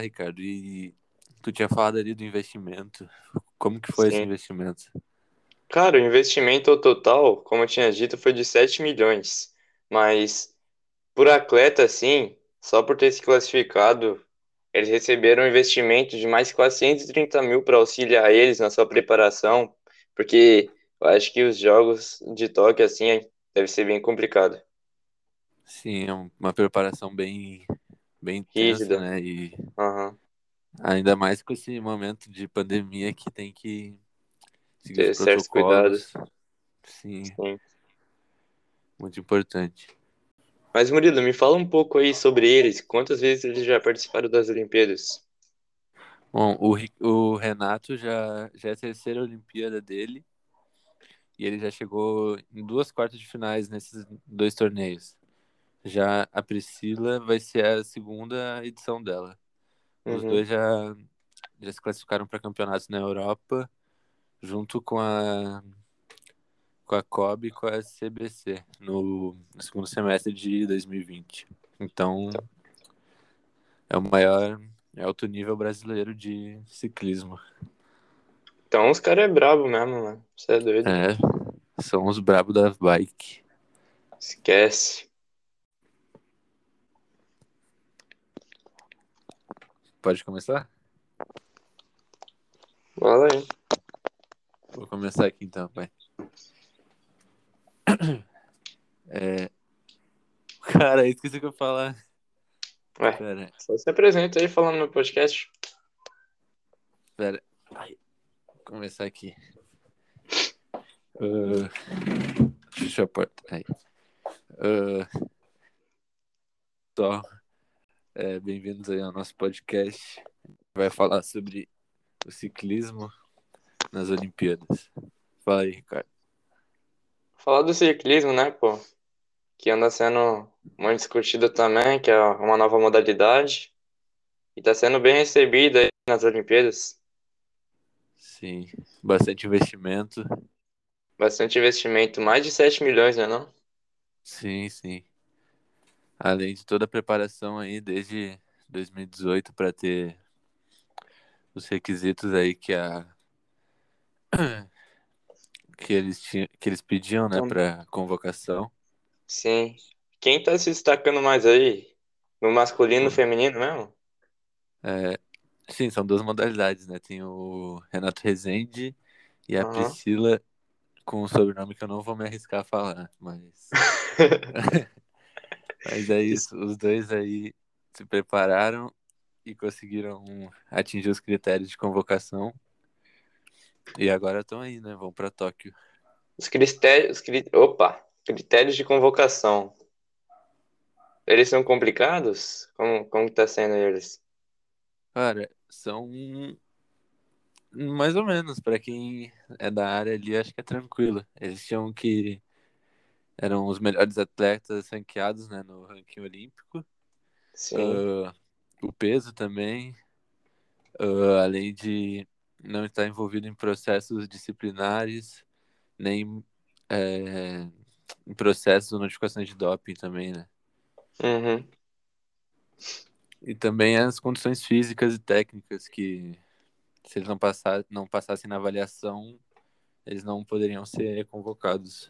Ricardo, e tu tinha falado ali do investimento. Como que foi Sim. esse investimento? Cara, o investimento total, como eu tinha dito, foi de 7 milhões. Mas por atleta, assim, só por ter se classificado, eles receberam um investimento de mais 430 mil para auxiliar eles na sua preparação, porque eu acho que os jogos de Tóquio, assim, deve ser bem complicado. Sim, é um- uma preparação bem, bem Rígida. né? E Aham. ainda mais com esse momento de pandemia que tem que seguir Ter os certos protocolos. Sim, Sim. muito importante. Mas, Murilo, me fala um pouco aí sobre eles. Quantas vezes eles já participaram das Olimpíadas? Bom, o, o Renato já, já é a terceira Olimpíada dele e ele já chegou em duas quartas de finais nesses dois torneios. Já a Priscila vai ser a segunda edição dela. Os Uhum. dois já, já se classificaram para campeonatos na Europa, junto com a com a COB e com a CBC no, no segundo semestre de 2020. Então, é o maior é alto nível brasileiro de ciclismo. Então os caras é brabo mesmo, mano. Você é doido. É, são os brabos da bike. Esquece. Pode começar? Fala aí. Vou começar aqui então, pai. É... Cara, esqueci o que eu ia falar. Ué, Pera, só se apresenta aí falando no podcast. pera. Ai, vou começar aqui. Ah, Fechou a porta. Aí. Ah, Só. É, Bem-vindos aí ao nosso podcast. Vai falar sobre o ciclismo nas Olimpíadas. Fala aí, Ricardo. Falar do ciclismo, né, pô? Que anda sendo muito discutido também, que é uma nova modalidade. E tá sendo bem recebida aí nas Olimpíadas. Sim, bastante investimento. Bastante investimento, mais de 7 milhões, né não? Sim, sim. Além de toda a preparação aí desde 2018 para ter os requisitos aí que a que eles tinham, que eles pediam, né, Então- para convocação. Sim. Quem tá se destacando mais aí? No masculino e no feminino mesmo? É, sim, são duas modalidades, né? Tem o Renato Rezende e a Aham. Priscila com um sobrenome que eu não vou me arriscar a falar, mas mas é isso, os dois aí se prepararam e conseguiram atingir os critérios de convocação. E agora estão aí, né? Vão para Tóquio. Os critérios, cri- opa, critérios de convocação. Eles são complicados? Como, como tá sendo eles? Cara, são mais ou menos para quem é da área ali, acho que é tranquilo. Eles tinham que eram os melhores atletas ranqueados, né, no ranking olímpico. Ah, o peso também, ah, além de não estar envolvido em processos disciplinares, nem é, em processos de notificação de doping também, né? Uhum. E também as condições físicas e técnicas que, se eles não, passar, não passassem na avaliação, eles não poderiam ser convocados.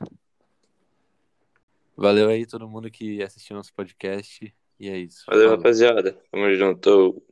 Valeu aí todo mundo que assistiu nosso podcast. E é isso. Valeu, Falou. rapaziada. Tamo junto.